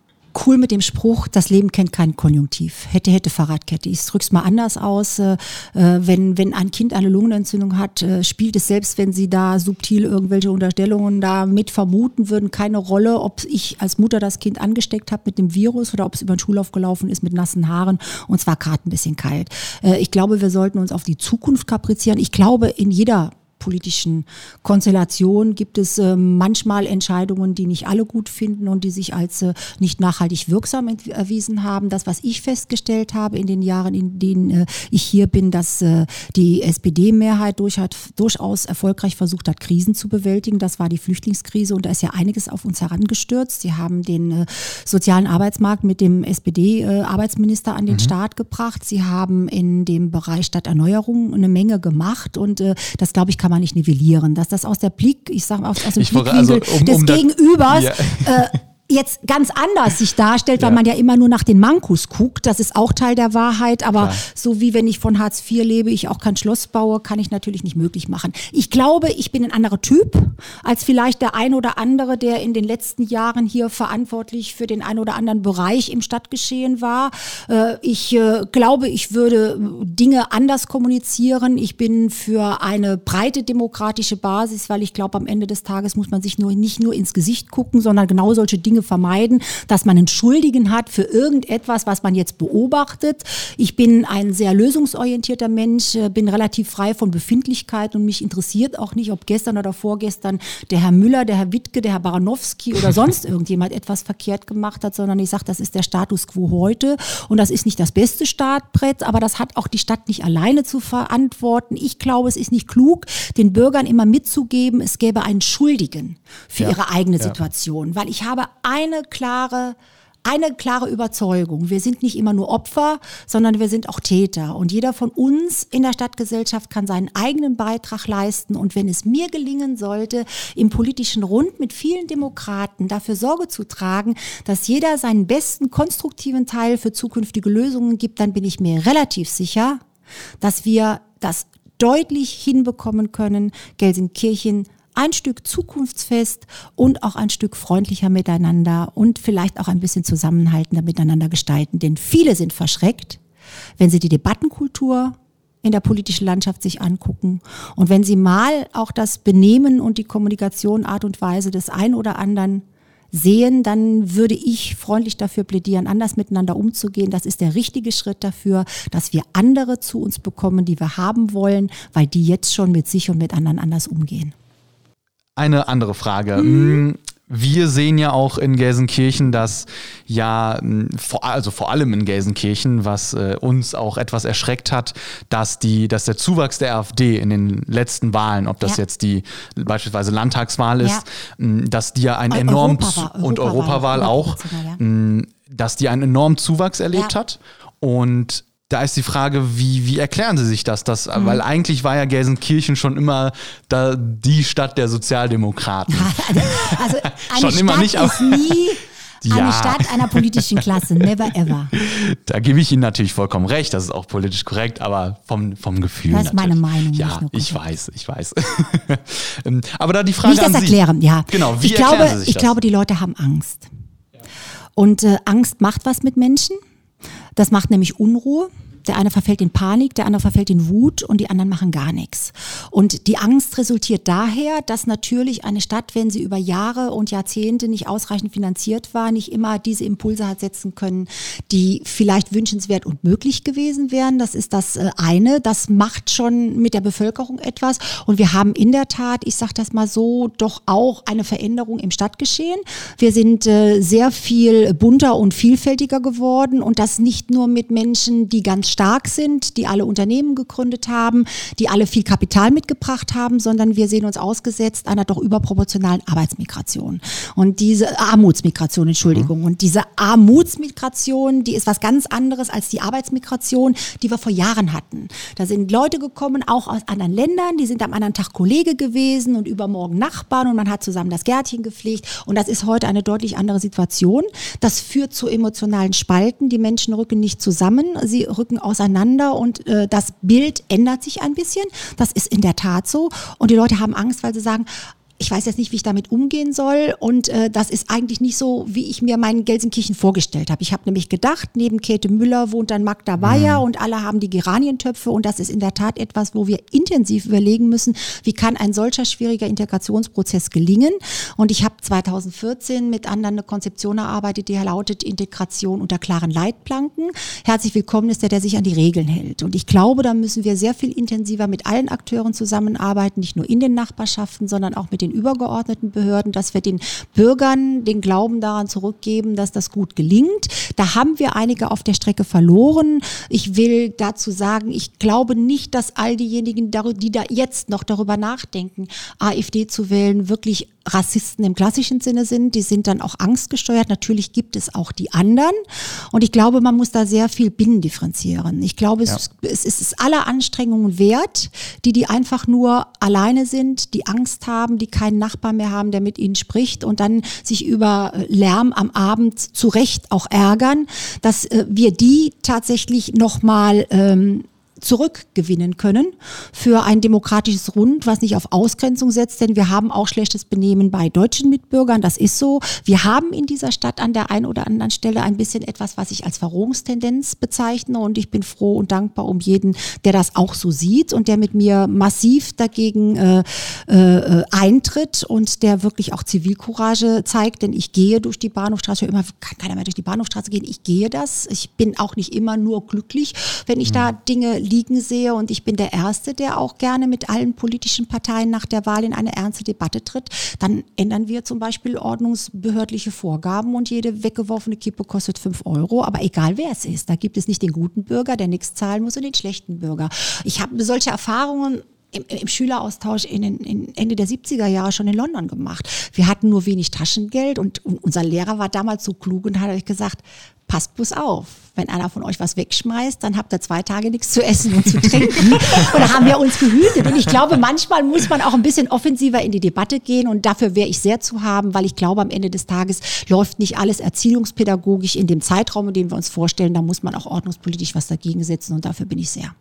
cool mit dem Spruch, das Leben kennt keinen Konjunktiv. Hätte, hätte Fahrradkette. Ich drück's mal anders aus. Äh, äh, wenn, wenn ein Kind eine Lungenentzündung hat, äh, spielt es selbst, wenn sie da subtil irgendwelche Unterstellungen da mit vermuten würden, keine Rolle, ob ich als Mutter das Kind angesteckt habe mit dem Virus oder ob es über den Schullauf gelaufen ist mit nassen Haaren und zwar gerade ein bisschen kalt. Äh, ich glaube, wir sollten uns auf die Zukunft kaprizieren. Ich glaube, in jeder politischen Konstellation gibt es äh, manchmal Entscheidungen, die nicht alle gut finden und die sich als äh, nicht nachhaltig wirksam erwiesen haben. Das, was ich festgestellt habe in den Jahren, in denen äh, ich hier bin, dass äh, die SPD-Mehrheit durch durchaus erfolgreich versucht hat, Krisen zu bewältigen. Das war die Flüchtlingskrise und da ist ja einiges auf uns herangestürzt. Sie haben den äh, sozialen Arbeitsmarkt mit dem SPD-Arbeitsminister an den mhm. Start gebracht. Sie haben in dem Bereich Stadterneuerung eine Menge gemacht und äh, das, glaube ich, kann kann man nicht nivellieren. Dass das aus der Blick, ich sage aus, aus dem Blickwinkel also, um, des um Gegenübers ja. äh, [laughs] jetzt ganz anders sich darstellt, weil ja. man ja immer nur nach den Mankus guckt. Das ist auch Teil der Wahrheit. Aber Klar. so wie wenn ich von Hartz IV lebe, ich auch kein Schloss baue, kann ich natürlich nicht möglich machen. Ich glaube, ich bin ein anderer Typ als vielleicht der ein oder andere, der in den letzten Jahren hier verantwortlich für den ein oder anderen Bereich im Stadtgeschehen war. Äh, ich äh, glaube, ich würde Dinge anders kommunizieren. Ich bin für eine breite demokratische Basis, weil ich glaube, am Ende des Tages muss man sich nur nicht nur ins Gesicht gucken, sondern genau solche Dinge Dinge vermeiden, dass man einen Schuldigen hat für irgendetwas, was man jetzt beobachtet. Ich bin ein sehr lösungsorientierter Mensch, äh, bin relativ frei von Befindlichkeit und mich interessiert auch nicht, ob gestern oder vorgestern der Herr Müller, der Herr Wittke, der Herr Baranowski oder sonst [laughs] irgendjemand etwas verkehrt gemacht hat, sondern ich sage, das ist der Status quo heute und das ist nicht das beste Startbrett, aber das hat auch die Stadt nicht alleine zu verantworten. Ich glaube, es ist nicht klug, den Bürgern immer mitzugeben, es gäbe einen Schuldigen für ja, ihre eigene ja. Situation, weil ich habe eine klare eine klare Überzeugung. Wir sind nicht immer nur Opfer, sondern wir sind auch Täter. Und jeder von uns in der Stadtgesellschaft kann seinen eigenen Beitrag leisten. Und wenn es mir gelingen sollte, im politischen Rund mit vielen Demokraten dafür Sorge zu tragen, dass jeder seinen besten konstruktiven Teil für zukünftige Lösungen gibt, dann bin ich mir relativ sicher, dass wir das deutlich hinbekommen können, Gelsenkirchen ein Stück zukunftsfest und auch ein Stück freundlicher miteinander und vielleicht auch ein bisschen zusammenhaltender miteinander gestalten. Denn viele sind verschreckt, wenn sie die Debattenkultur in der politischen Landschaft sich angucken. Und wenn Sie mal auch das Benehmen und die Kommunikation, Art und Weise des einen oder anderen sehen, dann würde ich freundlich dafür plädieren, anders miteinander umzugehen. Das ist der richtige Schritt dafür, dass wir andere zu uns bekommen, die wir haben wollen, weil die jetzt schon mit sich und mit anderen anders umgehen eine andere Frage. Mhm. Wir sehen ja auch in Gelsenkirchen, dass ja, also vor allem in Gelsenkirchen, was äh, uns auch etwas erschreckt hat, dass die, dass der Zuwachs der AfD in den letzten Wahlen, ob das ja. jetzt die beispielsweise Landtagswahl ist, ja. dass die ja einen enormen Europa und Europawahl, Europawahl auch, ja. dass die einen enormen Zuwachs erlebt hat. Und da ist die Frage, wie, wie erklären Sie sich das? das mhm. Weil eigentlich war ja Gelsenkirchen schon immer da die Stadt der Sozialdemokraten. [laughs] also [laughs] eine schon Stadt immer nicht, ist nie [laughs] ja. eine Stadt einer politischen Klasse, never ever. Da gebe ich Ihnen natürlich vollkommen recht, das ist auch politisch korrekt, aber vom, vom Gefühl. Das ist natürlich. meine Meinung. Ja, ich weiß, ich weiß. Ähm, aber da die Frage Nicht das an erklären, Sie, ja. Genau, wie ich glaube, Sie sich ich das? glaube, die Leute haben Angst. Und äh, Angst macht was mit Menschen. Das macht nämlich Unruhe. Der eine verfällt in Panik, der andere verfällt in Wut und die anderen machen gar nichts. Und die Angst resultiert daher, dass natürlich eine Stadt, wenn sie über Jahre und Jahrzehnte nicht ausreichend finanziert war, nicht immer diese Impulse hat setzen können, die vielleicht wünschenswert und möglich gewesen wären. Das ist das äh, eine. Das macht schon mit der Bevölkerung etwas. Und wir haben in der Tat, ich sage das mal so, doch auch eine Veränderung im Stadtgeschehen. Wir sind äh, sehr viel bunter und vielfältiger geworden und das nicht nur mit Menschen, die ganz stark sind, die alle Unternehmen gegründet haben, die alle viel Kapital mitgebracht haben, sondern wir sehen uns ausgesetzt einer doch überproportionalen Arbeitsmigration. Und diese Armutsmigration, Entschuldigung. Mhm. Und diese Armutsmigration, die ist was ganz anderes als die Arbeitsmigration, die wir vor Jahren hatten. Da sind Leute gekommen, auch aus anderen Ländern, die sind am anderen Tag Kollege gewesen und übermorgen Nachbarn und man hat zusammen das Gärtchen gepflegt. Und das ist heute eine deutlich andere Situation. Das führt zu emotionalen Spalten. Die Menschen rücken nicht zusammen. Sie rücken auseinander und äh, das Bild ändert sich ein bisschen. Das ist in der Tat so. Und die Leute haben Angst, weil sie sagen, ich weiß jetzt nicht, wie ich damit umgehen soll. Und äh, das ist eigentlich nicht so, wie ich mir meinen Gelsenkirchen vorgestellt habe. Ich habe nämlich gedacht, neben Käthe Müller wohnt dann Magda Bayer mhm. und alle haben die Geranientöpfe. Und das ist in der Tat etwas, wo wir intensiv überlegen müssen, wie kann ein solcher schwieriger Integrationsprozess gelingen. Und ich habe 2014 mit anderen eine Konzeption erarbeitet, die lautet Integration unter klaren Leitplanken. Herzlich willkommen ist der, der sich an die Regeln hält. Und ich glaube, da müssen wir sehr viel intensiver mit allen Akteuren zusammenarbeiten, nicht nur in den Nachbarschaften, sondern auch mit den den übergeordneten Behörden, dass wir den Bürgern den Glauben daran zurückgeben, dass das gut gelingt. Da haben wir einige auf der Strecke verloren. Ich will dazu sagen, ich glaube nicht, dass all diejenigen, die da jetzt noch darüber nachdenken, AfD zu wählen, wirklich Rassisten im klassischen Sinne sind. Die sind dann auch angstgesteuert. Natürlich gibt es auch die anderen. Und ich glaube, man muss da sehr viel binnendifferenzieren. Ich glaube, ja. es, es ist aller Anstrengungen wert, die, die einfach nur alleine sind, die Angst haben, die keinen Nachbar mehr haben, der mit ihnen spricht und dann sich über Lärm am Abend zu Recht auch ärgern, dass äh, wir die tatsächlich nochmal ähm, zurückgewinnen können für ein demokratisches Rund, was nicht auf Ausgrenzung setzt, denn wir haben auch schlechtes Benehmen bei deutschen Mitbürgern, das ist so. Wir haben in dieser Stadt an der einen oder anderen Stelle ein bisschen etwas, was ich als Verrohungstendenz bezeichne und ich bin froh und dankbar um jeden, der das auch so sieht und der mit mir massiv dagegen äh, äh, eintritt und der wirklich auch Zivilcourage zeigt, denn ich gehe durch die Bahnhofstraße, immer kann keiner mehr durch die Bahnhofstraße gehen, ich gehe das. Ich bin auch nicht immer nur glücklich, wenn ich mhm. da Dinge liegen sehe. Und ich bin der Erste, der auch gerne mit allen politischen Parteien nach der Wahl in eine ernste Debatte tritt. Dann ändern wir zum Beispiel ordnungsbehördliche Vorgaben und jede weggeworfene Kippe kostet fünf Euro. Aber egal wer es ist, da gibt es nicht den guten Bürger, der nichts zahlen muss und den schlechten Bürger. Ich habe solche Erfahrungen im, im Schüleraustausch in, in Ende der 70er Jahre schon in London gemacht. Wir hatten nur wenig Taschengeld und, und unser Lehrer war damals so klug und hat euch gesagt, passt bloß auf. Wenn einer von euch was wegschmeißt, dann habt ihr zwei Tage nichts zu essen und zu trinken. [laughs] und da haben wir uns gehütet. Und ich glaube, manchmal muss man auch ein bisschen offensiver in die Debatte gehen. Und dafür wäre ich sehr zu haben, weil ich glaube, am Ende des Tages läuft nicht alles erziehungspädagogisch in dem Zeitraum, in dem wir uns vorstellen. Da muss man auch ordnungspolitisch was dagegen setzen. Und dafür bin ich sehr.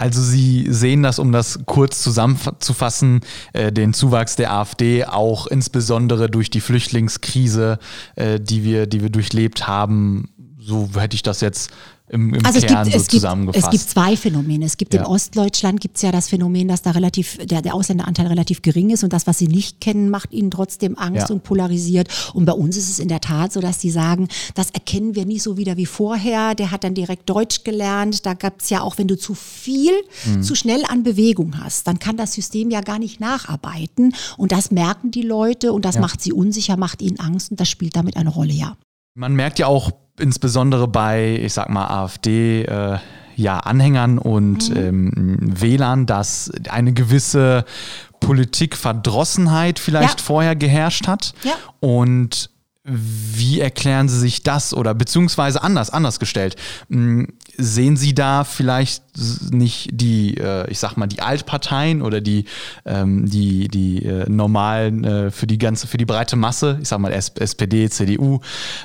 Also Sie sehen das, um das kurz zusammenzufassen, äh, den Zuwachs der AfD auch insbesondere durch die Flüchtlingskrise, äh, die, wir, die wir durchlebt haben. So hätte ich das jetzt im, im also Kern es gibt, so zusammengefasst. Es gibt, es gibt zwei Phänomene. Es gibt ja. in Ostdeutschland gibt es ja das Phänomen, dass da relativ der, der Ausländeranteil relativ gering ist und das, was sie nicht kennen, macht ihnen trotzdem Angst ja. und polarisiert. Und bei uns ist es in der Tat so, dass sie sagen, das erkennen wir nicht so wieder wie vorher. Der hat dann direkt Deutsch gelernt. Da gab es ja auch, wenn du zu viel, mhm. zu schnell an Bewegung hast, dann kann das System ja gar nicht nacharbeiten. Und das merken die Leute und das ja. macht sie unsicher, macht ihnen Angst und das spielt damit eine Rolle, ja. Man merkt ja auch insbesondere bei, ich sag mal, AfD, äh, ja, Anhängern und mhm. ähm, Wählern, dass eine gewisse Politikverdrossenheit vielleicht ja. vorher geherrscht hat. Ja. Und wie erklären Sie sich das oder beziehungsweise anders, anders gestellt? Hm, sehen Sie da vielleicht nicht die, äh, ich sag mal, die Altparteien oder die, ähm, die, die äh, normalen äh, für die ganze, für die breite Masse, ich sag mal SPD, CDU,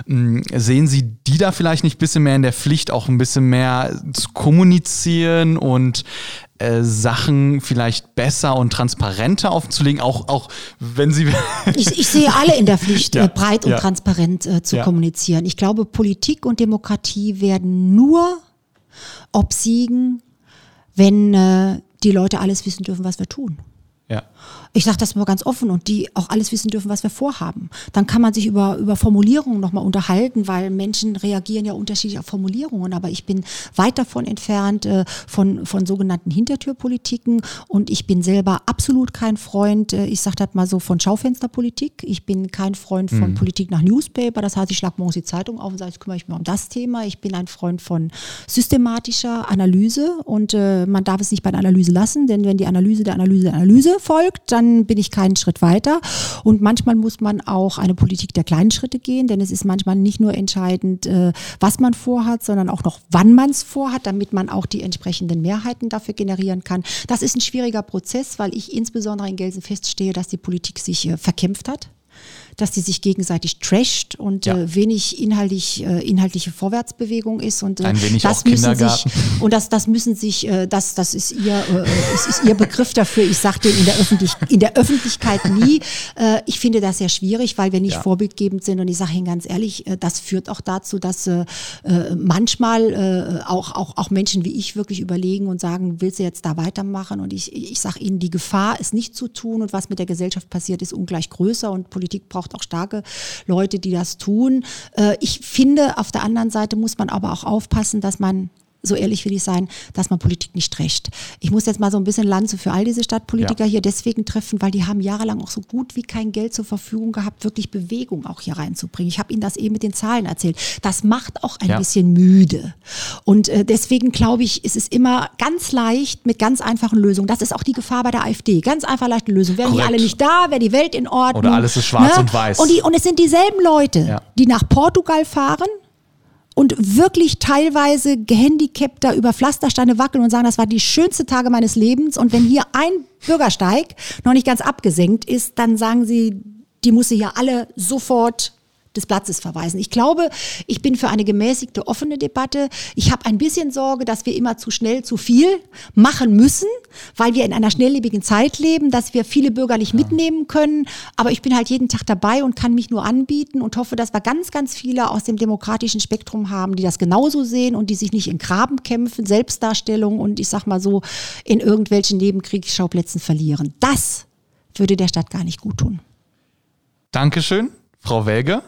hm, sehen Sie die da vielleicht nicht ein bisschen mehr in der Pflicht, auch ein bisschen mehr zu kommunizieren und Sachen vielleicht besser und transparenter aufzulegen, auch, auch wenn sie. [laughs] ich, ich sehe alle in der Pflicht, ja, breit und ja. transparent äh, zu ja. kommunizieren. Ich glaube, Politik und Demokratie werden nur obsiegen, wenn äh, die Leute alles wissen dürfen, was wir tun. Ja. Ich sage das mal ganz offen und die auch alles wissen dürfen, was wir vorhaben. Dann kann man sich über, über Formulierungen nochmal unterhalten, weil Menschen reagieren ja unterschiedlich auf Formulierungen. Aber ich bin weit davon entfernt äh, von, von sogenannten Hintertürpolitiken und ich bin selber absolut kein Freund, äh, ich sage das mal so, von Schaufensterpolitik. Ich bin kein Freund von mhm. Politik nach Newspaper. Das heißt, ich schlage morgens die Zeitung auf und sage, jetzt kümmere ich mich um das Thema. Ich bin ein Freund von systematischer Analyse und äh, man darf es nicht bei der Analyse lassen, denn wenn die Analyse der Analyse der Analyse folgt, dann dann bin ich keinen Schritt weiter. Und manchmal muss man auch eine Politik der kleinen Schritte gehen, denn es ist manchmal nicht nur entscheidend, äh, was man vorhat, sondern auch noch, wann man es vorhat, damit man auch die entsprechenden Mehrheiten dafür generieren kann. Das ist ein schwieriger Prozess, weil ich insbesondere in Gelsen feststehe, dass die Politik sich äh, verkämpft hat dass die sich gegenseitig trasht und Ja. äh, wenig inhaltlich, äh, inhaltliche Vorwärtsbewegung ist. Und, äh, Ein wenig das auch müssen Kindergarten. sich und das, das müssen sich, äh, das, das ist ihr, äh, es ist ihr Begriff dafür. Ich sage den in der, Öffentlich in der Öffentlichkeit nie. Äh, ich finde das sehr schwierig, weil wir nicht Ja. vorbildgebend sind. Und ich sage Ihnen ganz ehrlich, äh, das führt auch dazu, dass äh, äh, manchmal äh, auch, auch, auch Menschen wie ich wirklich überlegen und sagen, willst du jetzt da weitermachen? Und ich, ich sage Ihnen, die Gefahr ist nicht zu tun und was mit der Gesellschaft passiert, ist ungleich größer und Politik braucht auch starke Leute, die das tun. Äh, ich finde, auf der anderen Seite muss man aber auch aufpassen, dass man so ehrlich will ich sein, dass man Politik nicht rächt. Ich muss jetzt mal so ein bisschen Lanze für all diese Stadtpolitiker Ja. hier deswegen treffen, weil die haben jahrelang auch so gut wie kein Geld zur Verfügung gehabt, wirklich Bewegung auch hier reinzubringen. Ich habe Ihnen das eben mit den Zahlen erzählt. Das macht auch ein Ja. bisschen müde. Und äh, deswegen glaube ich, ist es immer ganz leicht mit ganz einfachen Lösungen. Das ist auch die Gefahr bei der AfD. Ganz einfach leichte Lösung. Wären die Korrekt. alle nicht da, wäre die Welt in Ordnung. Oder alles ist schwarz und weiß. Und, die, und es sind dieselben Leute, Ja. die nach Portugal fahren, und wirklich teilweise gehandicapter über Pflastersteine wackeln und sagen, das war die schönste Tage meines Lebens. Und wenn hier ein Bürgersteig noch nicht ganz abgesenkt ist, dann sagen sie, die muss sie hier alle sofort des Platzes verweisen. Ich glaube, ich bin für eine gemäßigte, offene Debatte. Ich habe ein bisschen Sorge, dass wir immer zu schnell zu viel machen müssen, weil wir in einer schnelllebigen Zeit leben, dass wir viele Bürger nicht mitnehmen können. Aber ich bin halt jeden Tag dabei und kann mich nur anbieten und hoffe, dass wir ganz, ganz viele aus dem demokratischen Spektrum haben, die das genauso sehen und die sich nicht in Graben kämpfen, Selbstdarstellung und ich sag mal so in irgendwelchen Nebenkriegsschauplätzen verlieren. Das würde der Stadt gar nicht gut tun. Dankeschön, Frau Welge.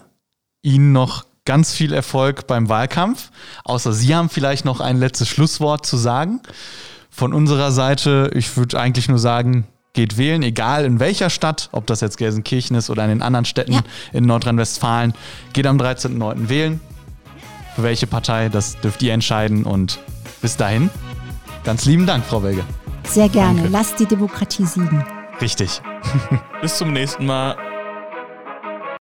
Ihnen noch ganz viel Erfolg beim Wahlkampf. Außer Sie haben vielleicht noch ein letztes Schlusswort zu sagen. Von unserer Seite, ich würde eigentlich nur sagen, geht wählen, egal in welcher Stadt, ob das jetzt Gelsenkirchen ist oder in den anderen Städten Ja. in Nordrhein-Westfalen. Geht am 13.09. wählen. Für welche Partei, das dürft ihr entscheiden. Und bis dahin, ganz lieben Dank, Frau Welge. Sehr gerne. Danke. Lasst die Demokratie siegen. Richtig. [laughs] Bis zum nächsten Mal